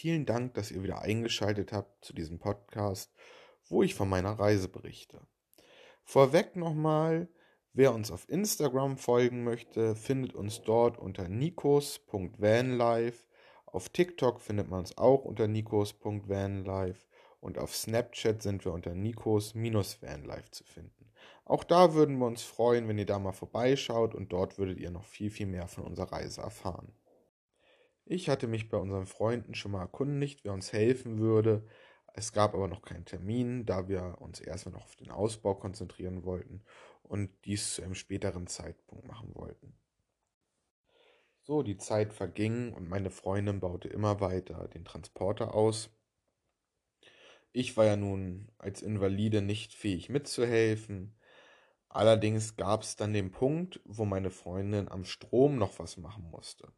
Vielen Dank, dass ihr wieder eingeschaltet habt zu diesem Podcast, wo ich von meiner Reise berichte. Vorweg nochmal, wer uns auf Instagram folgen möchte, findet uns dort unter nikos.vanlife. Auf TikTok findet man uns auch unter nikos.vanlife und auf Snapchat sind wir unter nikos-vanlife zu finden. Auch da würden wir uns freuen, wenn ihr da mal vorbeischaut und dort würdet ihr noch viel, viel mehr von unserer Reise erfahren. Ich hatte mich bei unseren Freunden schon mal erkundigt, wer uns helfen würde. Es gab aber noch keinen Termin, da wir uns erstmal noch auf den Ausbau konzentrieren wollten und dies zu einem späteren Zeitpunkt machen wollten. So, die Zeit verging und meine Freundin baute immer weiter den Transporter aus. Ich war ja nun als Invalide nicht fähig mitzuhelfen. Allerdings gab es dann den Punkt, wo meine Freundin am Strom noch was machen musste.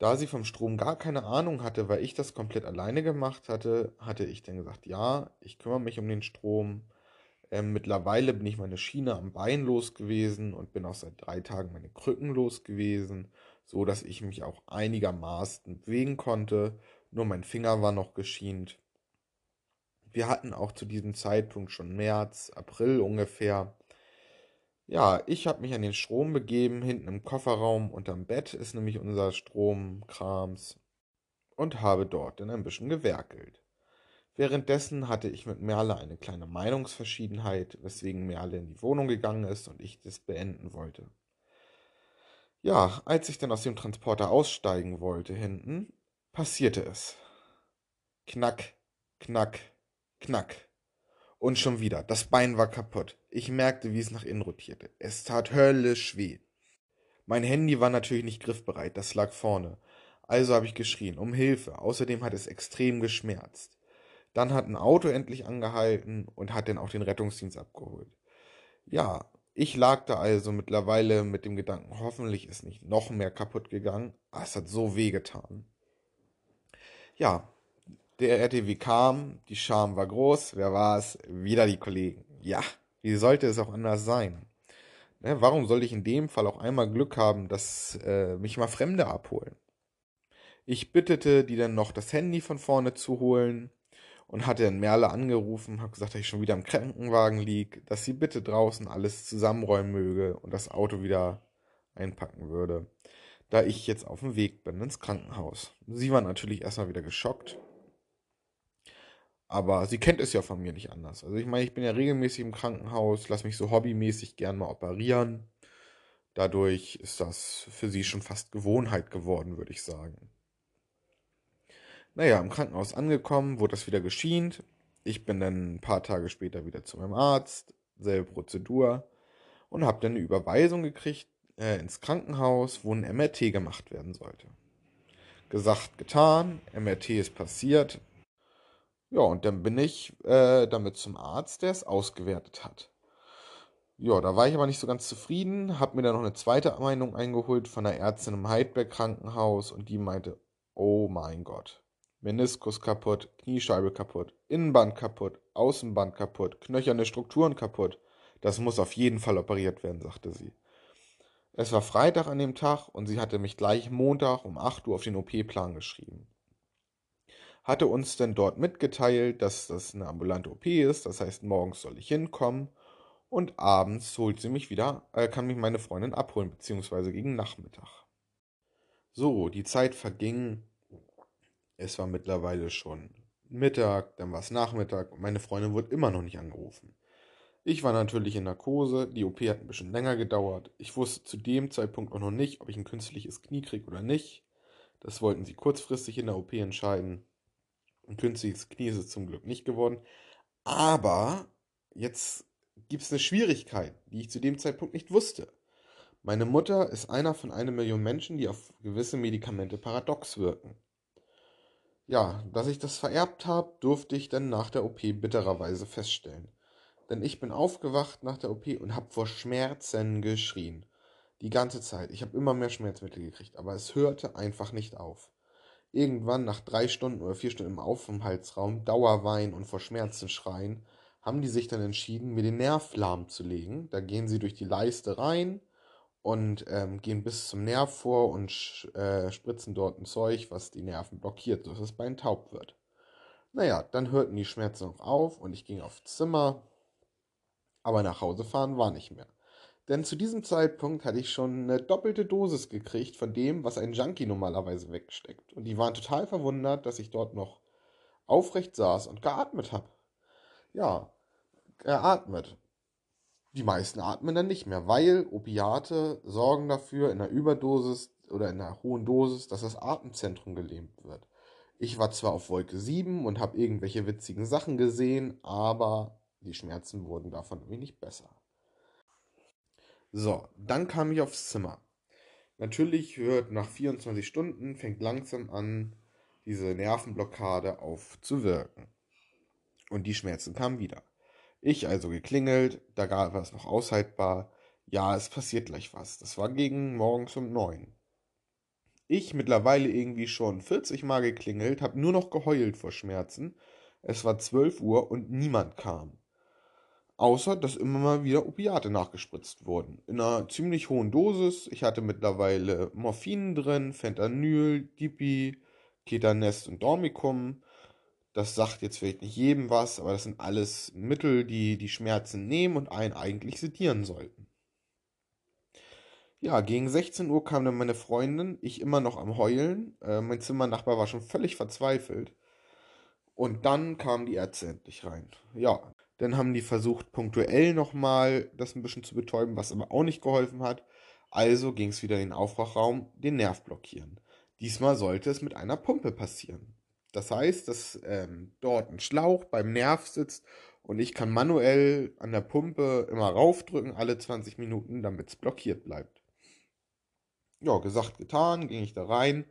Da sie vom Strom gar keine Ahnung hatte, weil ich das komplett alleine gemacht hatte, hatte ich dann gesagt, ja, ich kümmere mich um den Strom. Ähm, mittlerweile bin ich meine Schiene am Bein los gewesen und bin auch seit drei Tagen meine Krücken los gewesen, so dass ich mich auch einigermaßen bewegen konnte. Nur mein Finger war noch geschient. Wir hatten auch zu diesem Zeitpunkt schon März, April ungefähr. Ja, ich habe mich an den Strom begeben. Hinten im Kofferraum unterm Bett ist nämlich unser Stromkrams und habe dort dann ein bisschen gewerkelt. Währenddessen hatte ich mit Merle eine kleine Meinungsverschiedenheit, weswegen Merle in die Wohnung gegangen ist und ich das beenden wollte. Ja, als ich dann aus dem Transporter aussteigen wollte hinten, passierte es. Knack, knack, knack. Und schon wieder. Das Bein war kaputt. Ich merkte, wie es nach innen rotierte. Es tat höllisch weh. Mein Handy war natürlich nicht griffbereit, das lag vorne. Also habe ich geschrien, um Hilfe. Außerdem hat es extrem geschmerzt. Dann hat ein Auto endlich angehalten und hat dann auch den Rettungsdienst abgeholt. Ja, ich lag da also mittlerweile mit dem Gedanken, hoffentlich ist nicht noch mehr kaputt gegangen. Ah, es hat so weh getan. Ja, der RTW kam, die Scham war groß. Wer war es? Wieder die Kollegen. Ja, wie sollte es auch anders sein? Ne, warum sollte ich in dem Fall auch einmal Glück haben, dass äh, mich mal Fremde abholen? Ich bittete die dann noch das Handy von vorne zu holen und hatte dann Merle angerufen, habe gesagt, dass ich schon wieder im Krankenwagen lieg, dass sie bitte draußen alles zusammenräumen möge und das Auto wieder einpacken würde, da ich jetzt auf dem Weg bin ins Krankenhaus. Sie war natürlich erstmal wieder geschockt aber sie kennt es ja von mir nicht anders. Also ich meine, ich bin ja regelmäßig im Krankenhaus, lasse mich so hobbymäßig gern mal operieren. Dadurch ist das für sie schon fast Gewohnheit geworden, würde ich sagen. Naja, im Krankenhaus angekommen, wurde das wieder geschient. Ich bin dann ein paar Tage später wieder zu meinem Arzt, selbe Prozedur und habe dann eine Überweisung gekriegt äh, ins Krankenhaus, wo ein MRT gemacht werden sollte. Gesagt, getan, MRT ist passiert, ja, und dann bin ich äh, damit zum Arzt, der es ausgewertet hat. Ja, da war ich aber nicht so ganz zufrieden, habe mir dann noch eine zweite Meinung eingeholt von der Ärztin im Heidberg Krankenhaus und die meinte, oh mein Gott, Meniskus kaputt, Kniescheibe kaputt, Innenband kaputt, Außenband kaputt, knöcherne Strukturen kaputt. Das muss auf jeden Fall operiert werden, sagte sie. Es war Freitag an dem Tag und sie hatte mich gleich Montag um 8 Uhr auf den OP-Plan geschrieben hatte uns dann dort mitgeteilt, dass das eine ambulante OP ist. Das heißt, morgens soll ich hinkommen und abends holt sie mich wieder, äh, kann mich meine Freundin abholen, beziehungsweise gegen Nachmittag. So, die Zeit verging. Es war mittlerweile schon Mittag, dann war es Nachmittag und meine Freundin wurde immer noch nicht angerufen. Ich war natürlich in Narkose, die OP hat ein bisschen länger gedauert. Ich wusste zu dem Zeitpunkt auch noch nicht, ob ich ein künstliches Knie kriege oder nicht. Das wollten sie kurzfristig in der OP entscheiden. Ein künstliches Knie ist es zum Glück nicht geworden. Aber jetzt gibt es eine Schwierigkeit, die ich zu dem Zeitpunkt nicht wusste. Meine Mutter ist einer von einer Million Menschen, die auf gewisse Medikamente paradox wirken. Ja, dass ich das vererbt habe, durfte ich dann nach der OP bittererweise feststellen. Denn ich bin aufgewacht nach der OP und habe vor Schmerzen geschrien. Die ganze Zeit. Ich habe immer mehr Schmerzmittel gekriegt, aber es hörte einfach nicht auf. Irgendwann nach drei Stunden oder vier Stunden im Aufenthaltsraum, Dauerwein und vor Schmerzen schreien, haben die sich dann entschieden, mir den Nerv lahmzulegen. Da gehen sie durch die Leiste rein und ähm, gehen bis zum Nerv vor und äh, spritzen dort ein Zeug, was die Nerven blockiert, sodass das Bein taub wird. Naja, dann hörten die Schmerzen auch auf und ich ging aufs Zimmer, aber nach Hause fahren war nicht mehr. Denn zu diesem Zeitpunkt hatte ich schon eine doppelte Dosis gekriegt von dem, was ein Junkie normalerweise wegsteckt. Und die waren total verwundert, dass ich dort noch aufrecht saß und geatmet habe. Ja, geatmet. Die meisten atmen dann nicht mehr, weil Opiate sorgen dafür in einer Überdosis oder in einer hohen Dosis, dass das Atemzentrum gelähmt wird. Ich war zwar auf Wolke 7 und habe irgendwelche witzigen Sachen gesehen, aber die Schmerzen wurden davon wenig besser. So, dann kam ich aufs Zimmer. Natürlich hört nach 24 Stunden, fängt langsam an, diese Nervenblockade aufzuwirken. Und die Schmerzen kamen wieder. Ich also geklingelt, da war es noch aushaltbar. Ja, es passiert gleich was. Das war gegen morgens um neun. Ich mittlerweile irgendwie schon 40 Mal geklingelt, habe nur noch geheult vor Schmerzen. Es war 12 Uhr und niemand kam. Außer, dass immer mal wieder Opiate nachgespritzt wurden. In einer ziemlich hohen Dosis. Ich hatte mittlerweile Morphin drin, Fentanyl, Dipi, Ketanest und Dormicum. Das sagt jetzt vielleicht nicht jedem was, aber das sind alles Mittel, die die Schmerzen nehmen und einen eigentlich sedieren sollten. Ja, gegen 16 Uhr kam dann meine Freundin, ich immer noch am Heulen. Äh, mein Zimmernachbar war schon völlig verzweifelt. Und dann kamen die Ärzte endlich rein. Ja, dann haben die versucht, punktuell nochmal das ein bisschen zu betäuben, was aber auch nicht geholfen hat. Also ging es wieder in den Aufwachraum, den Nerv blockieren. Diesmal sollte es mit einer Pumpe passieren. Das heißt, dass ähm, dort ein Schlauch beim Nerv sitzt und ich kann manuell an der Pumpe immer raufdrücken, alle 20 Minuten, damit es blockiert bleibt. Ja, gesagt, getan, ging ich da rein.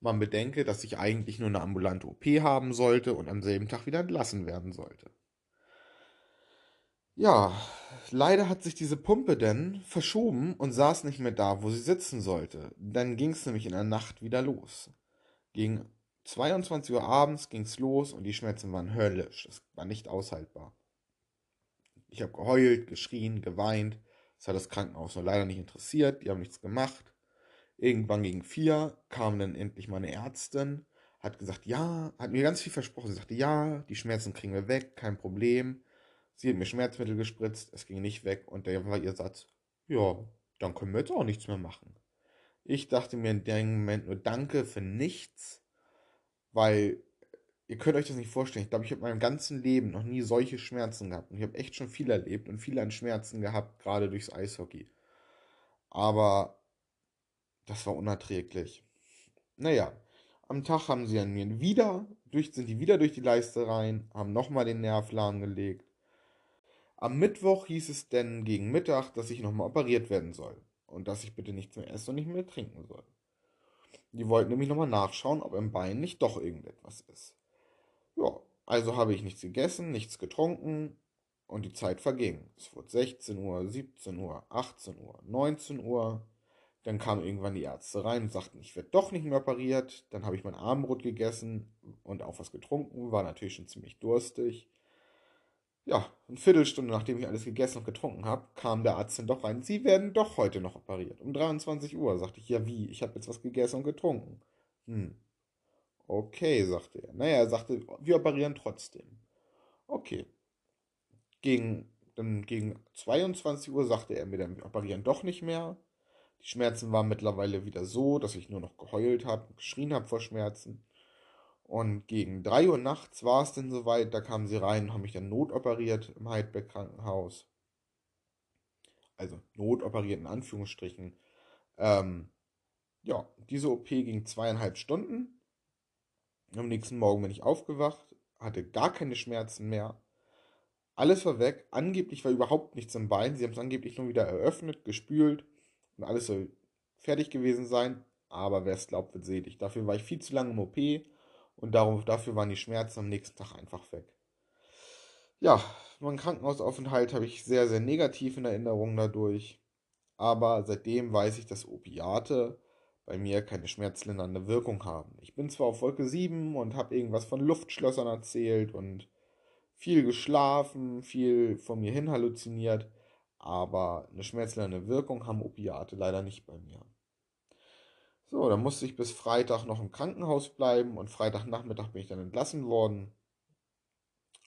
Man bedenke, dass ich eigentlich nur eine ambulante OP haben sollte und am selben Tag wieder entlassen werden sollte. Ja, leider hat sich diese Pumpe denn verschoben und saß nicht mehr da, wo sie sitzen sollte. Dann ging es nämlich in der Nacht wieder los. Gegen 22 Uhr abends ging es los und die Schmerzen waren höllisch. Es war nicht aushaltbar. Ich habe geheult, geschrien, geweint. Das hat das Krankenhaus nur leider nicht interessiert. Die haben nichts gemacht. Irgendwann gegen vier kam dann endlich meine Ärztin, hat gesagt, ja, hat mir ganz viel versprochen. Sie sagte, ja, die Schmerzen kriegen wir weg, kein Problem. Sie hat mir Schmerzmittel gespritzt, es ging nicht weg und der war ihr Satz, ja, dann können wir jetzt auch nichts mehr machen. Ich dachte mir in dem Moment nur Danke für nichts, weil ihr könnt euch das nicht vorstellen. Ich glaube, ich habe in meinem ganzen Leben noch nie solche Schmerzen gehabt. Und ich habe echt schon viel erlebt und viel an Schmerzen gehabt, gerade durchs Eishockey. Aber das war unerträglich. Naja, am Tag haben sie an mir wieder, durch, sind die wieder durch die Leiste rein, haben nochmal den Nerv lahmgelegt am Mittwoch hieß es denn gegen Mittag, dass ich nochmal operiert werden soll und dass ich bitte nichts mehr essen und nicht mehr trinken soll. Die wollten nämlich nochmal nachschauen, ob im Bein nicht doch irgendetwas ist. Ja, also habe ich nichts gegessen, nichts getrunken und die Zeit verging. Es wurde 16 Uhr, 17 Uhr, 18 Uhr, 19 Uhr. Dann kamen irgendwann die Ärzte rein und sagten, ich werde doch nicht mehr operiert. Dann habe ich mein Abendbrot gegessen und auch was getrunken, war natürlich schon ziemlich durstig ja, eine Viertelstunde nachdem ich alles gegessen und getrunken habe, kam der Arzt dann doch rein. Sie werden doch heute noch operiert. Um 23 Uhr. Sagte ich, ja wie? Ich habe jetzt was gegessen und getrunken. Hm. Okay, sagte er. Naja, er sagte, wir operieren trotzdem. Okay. Gegen, dann gegen 22 Uhr sagte er mir dann, wir operieren doch nicht mehr. Die Schmerzen waren mittlerweile wieder so, dass ich nur noch geheult habe und geschrien habe vor Schmerzen. Und gegen 3 Uhr nachts war es dann soweit, da kamen sie rein und haben mich dann notoperiert im Heidbeck Krankenhaus. Also notoperiert in Anführungsstrichen. Ähm, ja, diese OP ging zweieinhalb Stunden. Am nächsten Morgen bin ich aufgewacht, hatte gar keine Schmerzen mehr. Alles war weg. Angeblich war überhaupt nichts im Bein. Sie haben es angeblich nur wieder eröffnet, gespült und alles soll fertig gewesen sein. Aber wer es glaubt, wird selig. Dafür war ich viel zu lange im OP und darum, dafür waren die Schmerzen am nächsten Tag einfach weg. Ja, meinen Krankenhausaufenthalt habe ich sehr, sehr negativ in Erinnerung dadurch. Aber seitdem weiß ich, dass Opiate bei mir keine schmerzlindernde Wirkung haben. Ich bin zwar auf Wolke 7 und habe irgendwas von Luftschlössern erzählt und viel geschlafen, viel von mir hin halluziniert, aber eine schmerzlindernde Wirkung haben Opiate leider nicht bei mir. So, dann musste ich bis Freitag noch im Krankenhaus bleiben und Freitagnachmittag bin ich dann entlassen worden.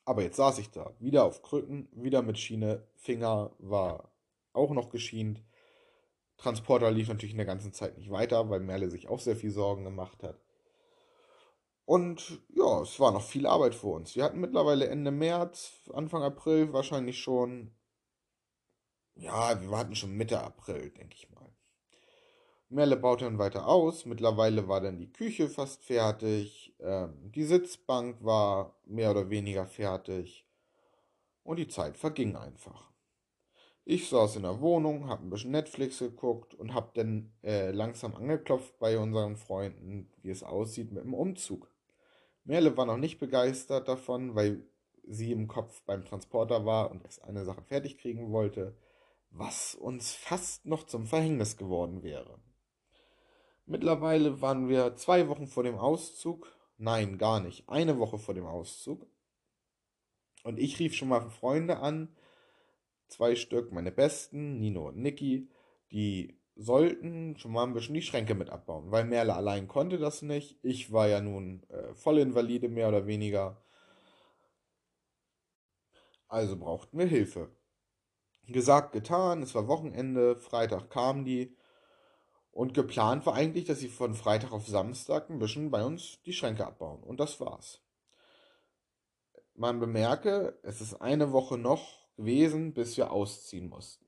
Aber jetzt saß ich da, wieder auf Krücken, wieder mit Schiene, Finger war auch noch geschient. Transporter lief natürlich in der ganzen Zeit nicht weiter, weil Merle sich auch sehr viel Sorgen gemacht hat. Und ja, es war noch viel Arbeit für uns. Wir hatten mittlerweile Ende März, Anfang April wahrscheinlich schon. Ja, wir hatten schon Mitte April, denke ich mal. Merle baute dann weiter aus. Mittlerweile war dann die Küche fast fertig. Ähm, die Sitzbank war mehr oder weniger fertig. Und die Zeit verging einfach. Ich saß in der Wohnung, hab ein bisschen Netflix geguckt und hab dann äh, langsam angeklopft bei unseren Freunden, wie es aussieht mit dem Umzug. Merle war noch nicht begeistert davon, weil sie im Kopf beim Transporter war und erst eine Sache fertig kriegen wollte, was uns fast noch zum Verhängnis geworden wäre. Mittlerweile waren wir zwei Wochen vor dem Auszug. Nein, gar nicht. Eine Woche vor dem Auszug. Und ich rief schon mal Freunde an. Zwei Stück, meine besten, Nino und Niki, die sollten schon mal ein bisschen die Schränke mit abbauen, weil Merle allein konnte das nicht. Ich war ja nun äh, Vollinvalide mehr oder weniger. Also brauchten wir Hilfe. Gesagt, getan, es war Wochenende, Freitag kamen die und geplant war eigentlich, dass sie von Freitag auf Samstag ein bisschen bei uns die Schränke abbauen. Und das war's. Man bemerke, es ist eine Woche noch gewesen, bis wir ausziehen mussten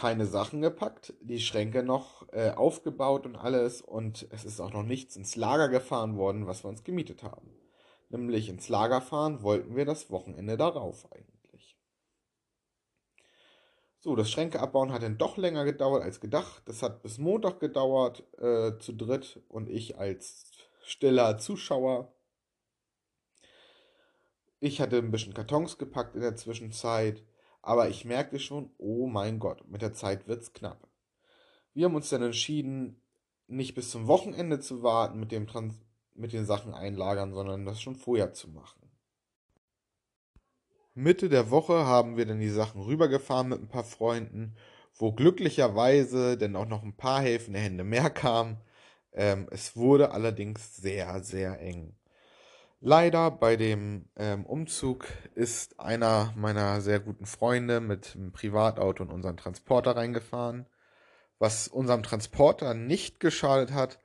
keine Sachen gepackt, die Schränke noch äh, aufgebaut und alles und es ist auch noch nichts ins Lager gefahren worden, was wir uns gemietet haben. Nämlich ins Lager fahren wollten wir das Wochenende darauf eigentlich. So, das Schränke abbauen hat dann doch länger gedauert als gedacht. Das hat bis Montag gedauert, äh, zu dritt und ich als stiller Zuschauer. Ich hatte ein bisschen Kartons gepackt in der Zwischenzeit aber ich merkte schon, oh mein Gott, mit der Zeit wird's knapp. Wir haben uns dann entschieden, nicht bis zum Wochenende zu warten mit, dem Trans mit den Sachen einlagern, sondern das schon vorher zu machen. Mitte der Woche haben wir dann die Sachen rübergefahren mit ein paar Freunden, wo glücklicherweise dann auch noch ein paar helfende Hände mehr kamen. Ähm, es wurde allerdings sehr, sehr eng. Leider bei dem ähm, Umzug ist einer meiner sehr guten Freunde mit einem Privatauto in unseren Transporter reingefahren, was unserem Transporter nicht geschadet hat,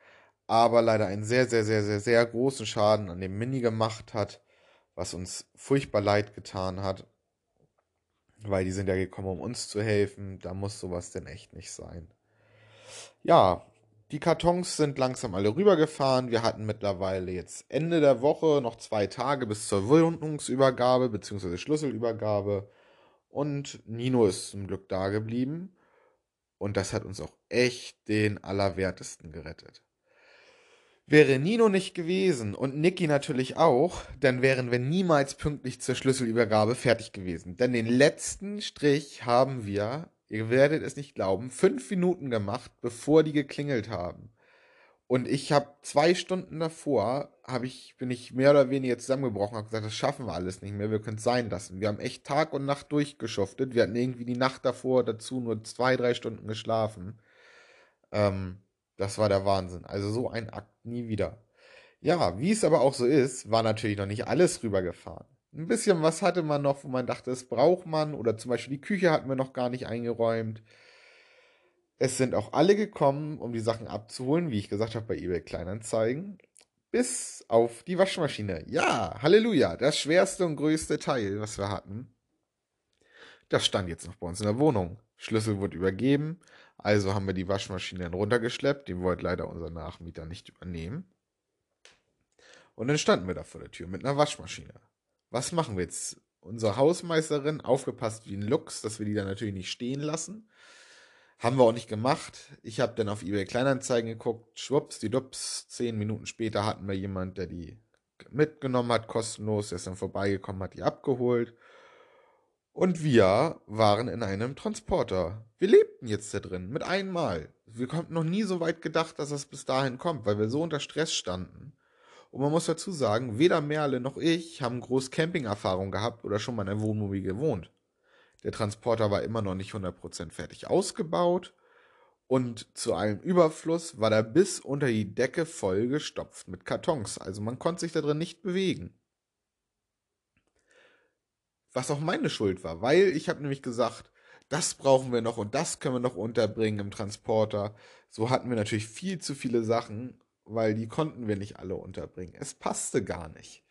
aber leider einen sehr, sehr, sehr, sehr, sehr großen Schaden an dem Mini gemacht hat, was uns furchtbar leid getan hat, weil die sind ja gekommen, um uns zu helfen. Da muss sowas denn echt nicht sein. Ja, die Kartons sind langsam alle rübergefahren. Wir hatten mittlerweile jetzt Ende der Woche noch zwei Tage bis zur Wohnungsübergabe bzw. Schlüsselübergabe. Und Nino ist zum Glück da geblieben. Und das hat uns auch echt den Allerwertesten gerettet. Wäre Nino nicht gewesen und Niki natürlich auch, dann wären wir niemals pünktlich zur Schlüsselübergabe fertig gewesen. Denn den letzten Strich haben wir ihr werdet es nicht glauben, fünf Minuten gemacht, bevor die geklingelt haben. Und ich habe zwei Stunden davor, hab ich, bin ich mehr oder weniger zusammengebrochen, habe gesagt, das schaffen wir alles nicht mehr, wir können es sein lassen. Wir haben echt Tag und Nacht durchgeschuftet. Wir hatten irgendwie die Nacht davor dazu nur zwei, drei Stunden geschlafen. Ähm, das war der Wahnsinn. Also so ein Akt nie wieder. Ja, wie es aber auch so ist, war natürlich noch nicht alles rübergefahren. Ein bisschen was hatte man noch, wo man dachte, das braucht man. Oder zum Beispiel die Küche hatten wir noch gar nicht eingeräumt. Es sind auch alle gekommen, um die Sachen abzuholen, wie ich gesagt habe bei eBay Kleinanzeigen. Bis auf die Waschmaschine. Ja, Halleluja, das schwerste und größte Teil, was wir hatten. Das stand jetzt noch bei uns in der Wohnung. Schlüssel wurde übergeben, also haben wir die Waschmaschine dann runtergeschleppt. Die wollte leider unser Nachmieter nicht übernehmen. Und dann standen wir da vor der Tür mit einer Waschmaschine was machen wir jetzt? Unsere Hausmeisterin, aufgepasst wie ein Lux, dass wir die dann natürlich nicht stehen lassen. Haben wir auch nicht gemacht. Ich habe dann auf eBay Kleinanzeigen geguckt, schwupps, die Dups. Zehn Minuten später hatten wir jemand, der die mitgenommen hat, kostenlos, der ist dann vorbeigekommen, hat die abgeholt. Und wir waren in einem Transporter. Wir lebten jetzt da drin, mit einmal. Wir konnten noch nie so weit gedacht, dass es bis dahin kommt, weil wir so unter Stress standen. Und man muss dazu sagen, weder Merle noch ich haben groß Camping-Erfahrung gehabt oder schon mal in einem Wohnmobil gewohnt. Der Transporter war immer noch nicht 100% fertig ausgebaut. Und zu allem Überfluss war der bis unter die Decke vollgestopft mit Kartons. Also man konnte sich da drin nicht bewegen. Was auch meine Schuld war, weil ich habe nämlich gesagt, das brauchen wir noch und das können wir noch unterbringen im Transporter. So hatten wir natürlich viel zu viele Sachen, weil die konnten wir nicht alle unterbringen. Es passte gar nicht.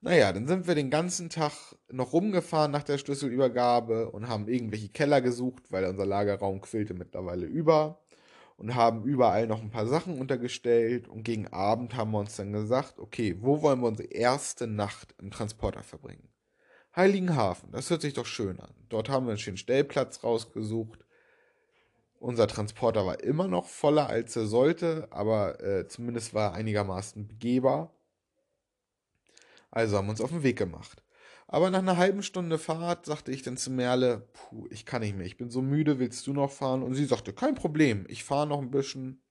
Naja, dann sind wir den ganzen Tag noch rumgefahren nach der Schlüsselübergabe und haben irgendwelche Keller gesucht, weil unser Lagerraum quillte mittlerweile über und haben überall noch ein paar Sachen untergestellt und gegen Abend haben wir uns dann gesagt, okay, wo wollen wir unsere erste Nacht im Transporter verbringen? Heiligenhafen, das hört sich doch schön an. Dort haben wir einen schönen Stellplatz rausgesucht. Unser Transporter war immer noch voller, als er sollte, aber äh, zumindest war er einigermaßen begehbar. Also haben wir uns auf den Weg gemacht. Aber nach einer halben Stunde Fahrt sagte ich dann zu Merle, puh, ich kann nicht mehr, ich bin so müde, willst du noch fahren? Und sie sagte, kein Problem, ich fahre noch ein bisschen.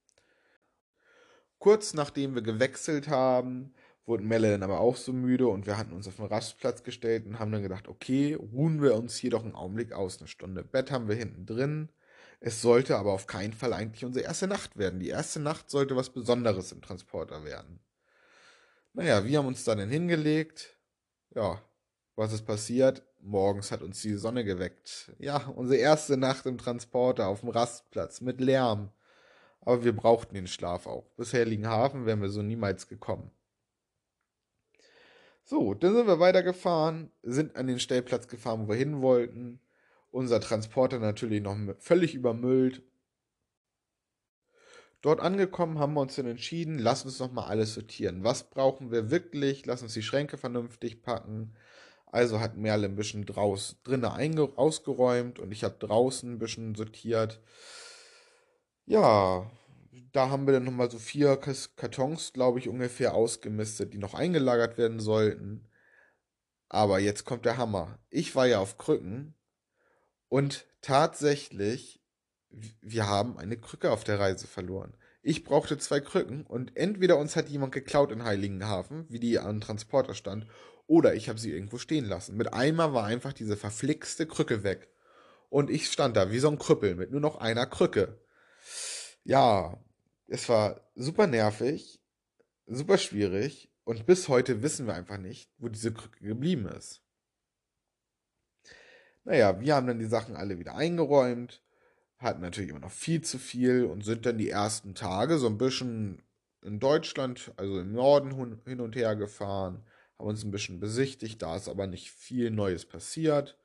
Kurz nachdem wir gewechselt haben, wurde Merle dann aber auch so müde und wir hatten uns auf den Rastplatz gestellt und haben dann gedacht, okay, ruhen wir uns hier doch einen Augenblick aus, eine Stunde. Bett haben wir hinten drin. Es sollte aber auf keinen Fall eigentlich unsere erste Nacht werden. Die erste Nacht sollte was Besonderes im Transporter werden. Naja, wir haben uns dann hingelegt. Ja, was ist passiert? Morgens hat uns die Sonne geweckt. Ja, unsere erste Nacht im Transporter auf dem Rastplatz mit Lärm. Aber wir brauchten den Schlaf auch. Bis Herrlingenhafen wären wir so niemals gekommen. So, dann sind wir weitergefahren, sind an den Stellplatz gefahren, wo wir hin wollten. Unser Transporter natürlich noch völlig übermüllt. Dort angekommen haben wir uns dann entschieden, lass uns noch mal alles sortieren. Was brauchen wir wirklich? Lass uns die Schränke vernünftig packen. Also hat Merle ein bisschen draus, drinnen ausgeräumt und ich habe draußen ein bisschen sortiert. Ja, da haben wir dann nochmal so vier Kartons, glaube ich, ungefähr ausgemistet, die noch eingelagert werden sollten. Aber jetzt kommt der Hammer. Ich war ja auf Krücken und tatsächlich wir haben eine Krücke auf der Reise verloren. Ich brauchte zwei Krücken und entweder uns hat jemand geklaut in Heiligenhafen, wie die am Transporter stand, oder ich habe sie irgendwo stehen lassen. Mit einmal war einfach diese verflixte Krücke weg. Und ich stand da wie so ein Krüppel mit nur noch einer Krücke. Ja, es war super nervig, super schwierig und bis heute wissen wir einfach nicht, wo diese Krücke geblieben ist. Naja, wir haben dann die Sachen alle wieder eingeräumt hatten natürlich immer noch viel zu viel und sind dann die ersten Tage so ein bisschen in Deutschland, also im Norden hin und her gefahren, haben uns ein bisschen besichtigt, da ist aber nicht viel Neues passiert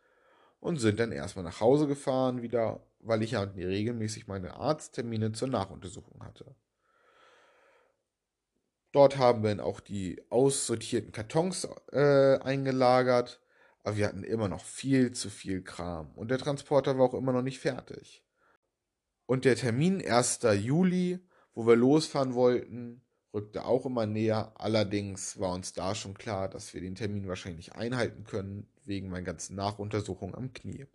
und sind dann erstmal nach Hause gefahren wieder, weil ich ja regelmäßig meine Arzttermine zur Nachuntersuchung hatte. Dort haben wir dann auch die aussortierten Kartons äh, eingelagert, aber wir hatten immer noch viel zu viel Kram und der Transporter war auch immer noch nicht fertig. Und der Termin 1. Juli, wo wir losfahren wollten, rückte auch immer näher. Allerdings war uns da schon klar, dass wir den Termin wahrscheinlich nicht einhalten können, wegen meiner ganzen Nachuntersuchung am Knie.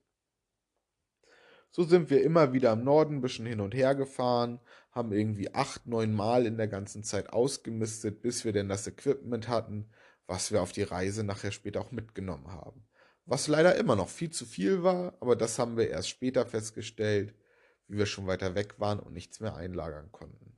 So sind wir immer wieder im Norden ein bisschen hin und her gefahren, haben irgendwie acht, neun Mal in der ganzen Zeit ausgemistet, bis wir denn das Equipment hatten, was wir auf die Reise nachher später auch mitgenommen haben. Was leider immer noch viel zu viel war, aber das haben wir erst später festgestellt, wie wir schon weiter weg waren und nichts mehr einlagern konnten.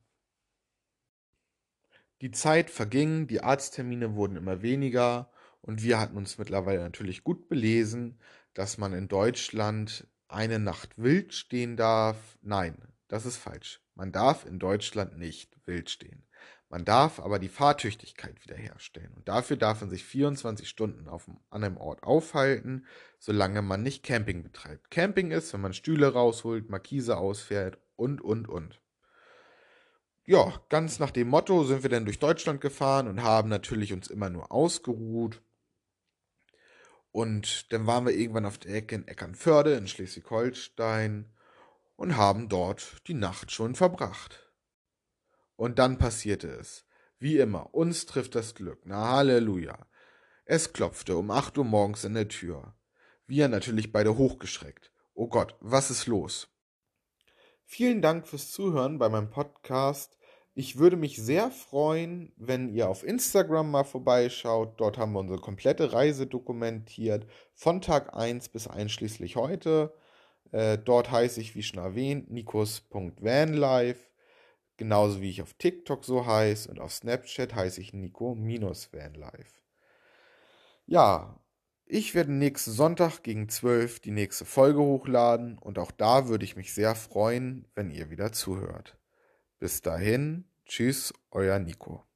Die Zeit verging, die Arzttermine wurden immer weniger und wir hatten uns mittlerweile natürlich gut belesen, dass man in Deutschland eine Nacht wild stehen darf. Nein, das ist falsch. Man darf in Deutschland nicht wild stehen. Man darf aber die Fahrtüchtigkeit wiederherstellen und dafür darf man sich 24 Stunden auf einem Ort aufhalten, solange man nicht Camping betreibt. Camping ist, wenn man Stühle rausholt, Markise ausfährt und, und, und. Ja, ganz nach dem Motto sind wir dann durch Deutschland gefahren und haben natürlich uns immer nur ausgeruht. Und dann waren wir irgendwann auf der Ecke in Eckernförde in Schleswig-Holstein und haben dort die Nacht schon verbracht. Und dann passierte es. Wie immer, uns trifft das Glück. Na Halleluja. Es klopfte um acht Uhr morgens in der Tür. Wir natürlich beide hochgeschreckt. Oh Gott, was ist los? Vielen Dank fürs Zuhören bei meinem Podcast. Ich würde mich sehr freuen, wenn ihr auf Instagram mal vorbeischaut. Dort haben wir unsere komplette Reise dokumentiert, von Tag 1 bis einschließlich heute. Äh, dort heiße ich, wie schon erwähnt, nikos.vanlife. Genauso wie ich auf TikTok so heiße und auf Snapchat heiße ich Nico-Vanlife. Ja, ich werde nächsten Sonntag gegen 12 die nächste Folge hochladen und auch da würde ich mich sehr freuen, wenn ihr wieder zuhört. Bis dahin, tschüss, euer Nico.